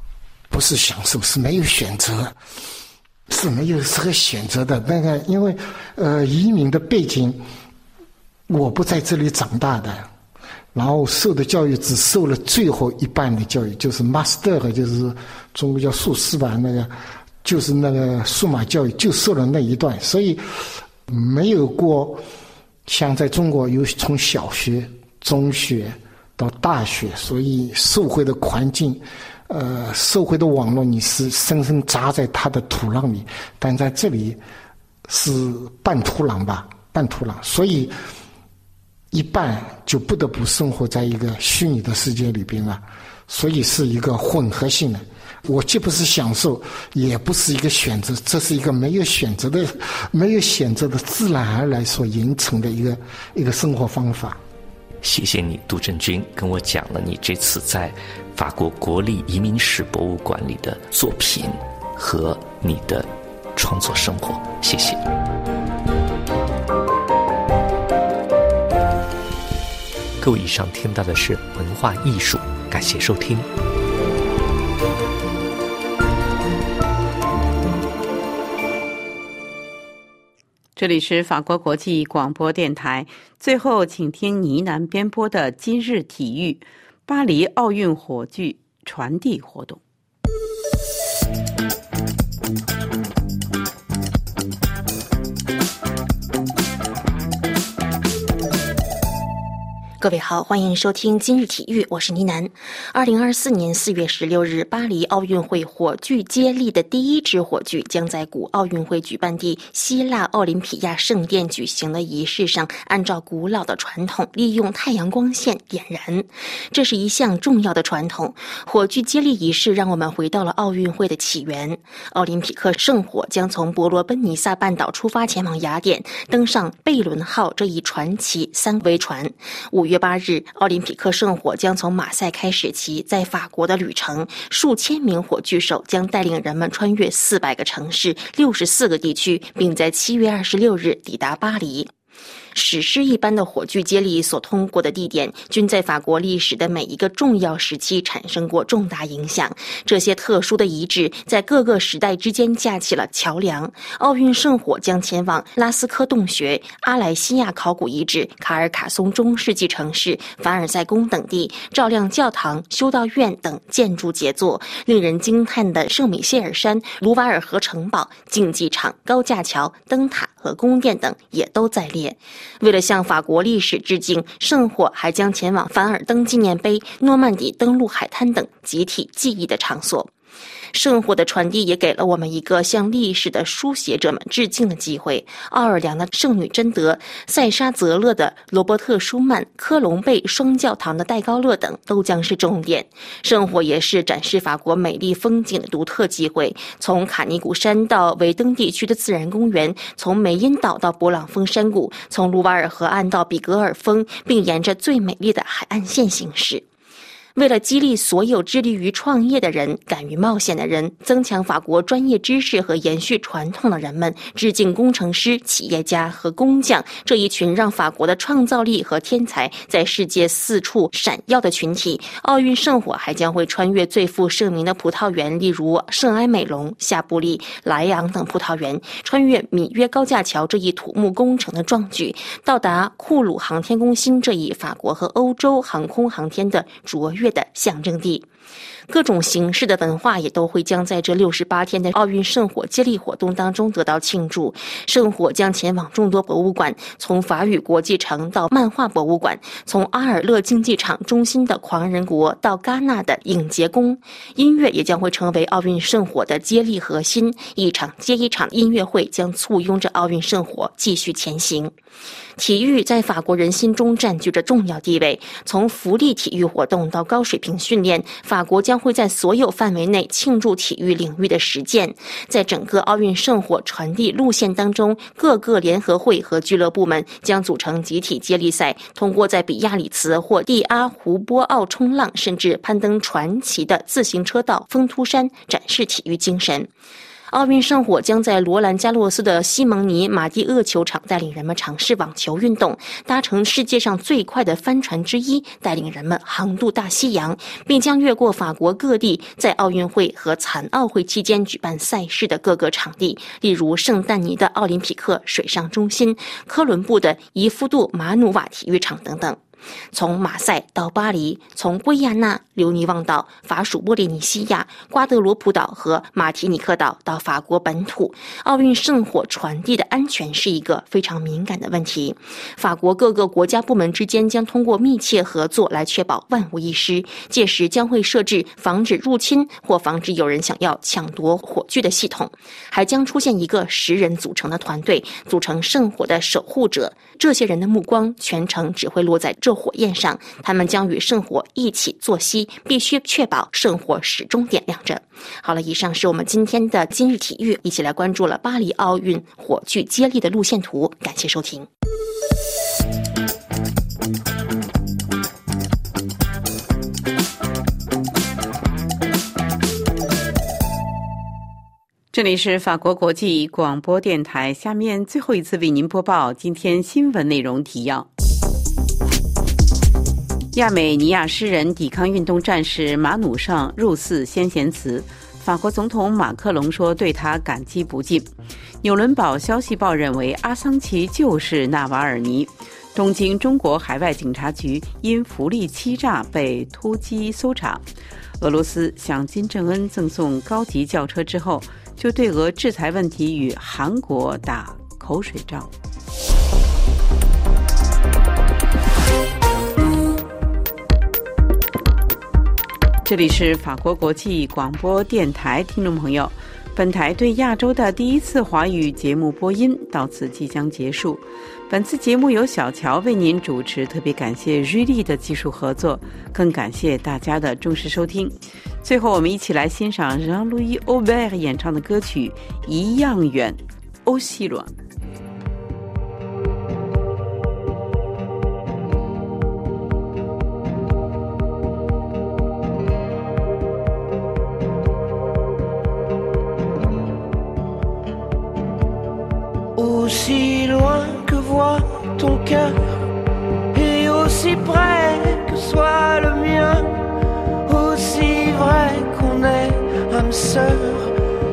不是享受，是没有选择，是没有这个选择的。那个，因为呃，移民的背景，我不在这里长大的，然后受的教育只受了最后一半的教育，就是 master，就是中国叫硕士吧，那个就是那个数码教育，就受了那一段，所以没有过像在中国有从小学。中学到大学，所以社会的环境，呃，社会的网络，你是深深扎在它的土壤里，但在这里是半土壤吧，半土壤，所以一半就不得不生活在一个虚拟的世界里边了，所以是一个混合性的。我既不是享受，也不是一个选择，这是一个没有选择的、没有选择的自然而然所形成的一个一个生活方法。
谢谢你，杜振军，跟我讲了你这次在法国国立移民史博物馆里的作品和你的创作生活。谢谢。各位，以上听到的是文化艺术，感谢收听。
这里是法国国际广播电台。最后，请听呢喃编播的今日体育：巴黎奥运火炬传递活动。
各位好，欢迎收听今日体育，我是倪楠。二零二四年四月十六日，巴黎奥运会火炬接力的第一支火炬将在古奥运会举办地希腊奥林匹亚圣殿举行的仪式上，按照古老的传统，利用太阳光线点燃。这是一项重要的传统。火炬接力仪式让我们回到了奥运会的起源。奥林匹克圣火将从伯罗奔尼撒半岛出发，前往雅典，登上贝伦号这一传奇三维船。五。月八日，奥林匹克圣火将从马赛开始其在法国的旅程。数千名火炬手将带领人们穿越四百个城市、六十四个地区，并在七月二十六日抵达巴黎。史诗一般的火炬接力所通过的地点，均在法国历史的每一个重要时期产生过重大影响。这些特殊的遗址在各个时代之间架起了桥梁。奥运圣火将前往拉斯科洞穴、阿莱西亚考古遗址、卡尔卡松中世纪城市、凡尔赛宫等地，照亮教堂、修道院等建筑杰作。令人惊叹的圣米歇尔山、卢瓦尔河城堡、竞技场、高架桥、灯塔和宫殿等也都在列。为了向法国历史致敬，圣火还将前往凡尔登纪念碑、诺曼底登陆海滩等集体记忆的场所。圣火的传递也给了我们一个向历史的书写者们致敬的机会。奥尔良的圣女贞德、塞沙泽勒的罗伯特舒曼、科隆贝双教堂的戴高乐等都将是重点。圣火也是展示法国美丽风景的独特机会。从卡尼古山到维登地区的自然公园，从梅因岛到勃朗峰山谷，从卢瓦尔河岸到比格尔峰，并沿着最美丽的海岸线行驶。为了激励所有致力于创业的人、敢于冒险的人，增强法国专业知识和延续传统的人们，致敬工程师、企业家和工匠这一群让法国的创造力和天才在世界四处闪耀的群体。奥运圣火还将会穿越最负盛名的葡萄园，例如圣埃美隆、夏布利、莱昂等葡萄园，穿越米约高架桥这一土木工程的壮举，到达库鲁航天中心这一法国和欧洲航空航天的卓越。月的象征地。各种形式的文化也都会将在这六十八天的奥运圣火接力活动当中得到庆祝。圣火将前往众多博物馆，从法语国际城到漫画博物馆，从阿尔勒竞技场中心的狂人国到戛纳的影节宫。音乐也将会成为奥运圣火的接力核心，一场接一场音乐会将簇拥着奥运圣火继续前行。体育在法国人心中占据着重要地位。从福利体育活动到高水平训练，法国将会在所有范围内庆祝体育领域的实践。在整个奥运圣火传递路线当中，各个联合会和俱乐部们将组成集体接力赛，通过在比亚里茨或蒂阿胡波奥冲浪，甚至攀登传奇的自行车道丰突山，展示体育精神。奥运圣火将在罗兰加洛斯的西蒙尼马蒂厄球场带领人们尝试网球运动，搭乘世界上最快的帆船之一，带领人们横渡大西洋，并将越过法国各地，在奥运会和残奥会期间举办赛事的各个场地，例如圣丹尼的奥林匹克水上中心、科伦布的伊夫杜马努瓦体育场等等。从马赛到巴黎，从圭亚那、留尼旺岛、法属波利尼西亚、瓜德罗普岛和马提尼克岛到法国本土，奥运圣火传递的安全是一个非常敏感的问题。法国各个国家部门之间将通过密切合作来确保万无一失。届时将会设置防止入侵或防止有人想要抢夺火炬的系统，还将出现一个十人组成的团队，组成圣火的守护者。这些人的目光全程只会落在这火焰上，他们将与圣火一起作息，必须确保圣火始终点亮着。好了，以上是我们今天的今日体育，一起来关注了巴黎奥运火炬接力的路线图。感谢收听。
这里是法国国际广播电台。下面最后一次为您播报今天新闻内容提要：亚美尼亚诗人、抵抗运动战士马努尚入寺先贤祠，法国总统马克龙说对他感激不尽。纽伦堡消息报认为阿桑奇就是纳瓦尔尼。东京中国海外警察局因福利欺诈被突击搜查。俄罗斯向金正恩赠送高级轿车之后。就对俄制裁问题与韩国打口水仗。这里是法国国际广播电台，听众朋友，本台对亚洲的第一次华语节目播音到此即将结束。本次节目由小乔为您主持，特别感谢瑞丽的技术合作，更感谢大家的重视收听。最后，我们一起来欣赏让·路易·欧贝尔演唱的歌曲《一样远》，欧西罗。
ton cœur est aussi près que soit le mien, aussi vrai qu'on est âme sœur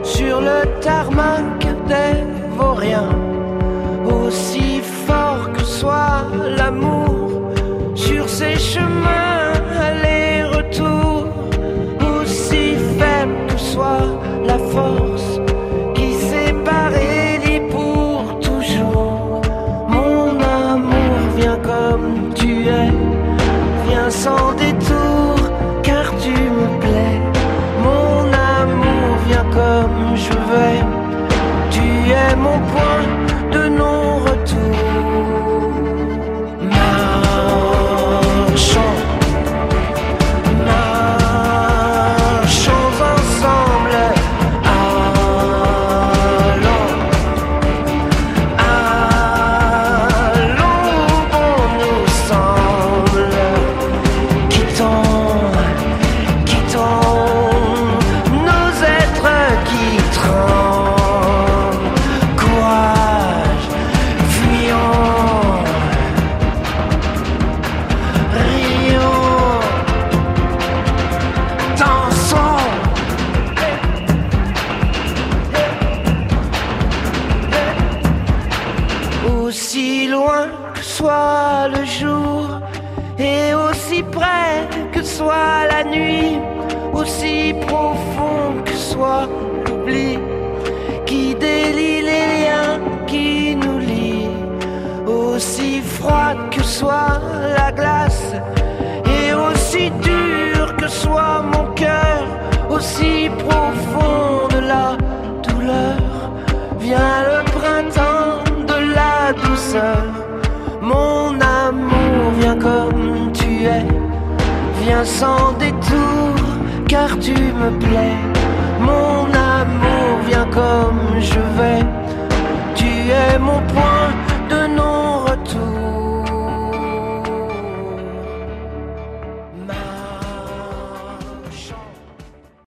sur le tarmac des vauriens, aussi fort que soit l'amour sur ses chemins aller-retour, aussi faible que soit la force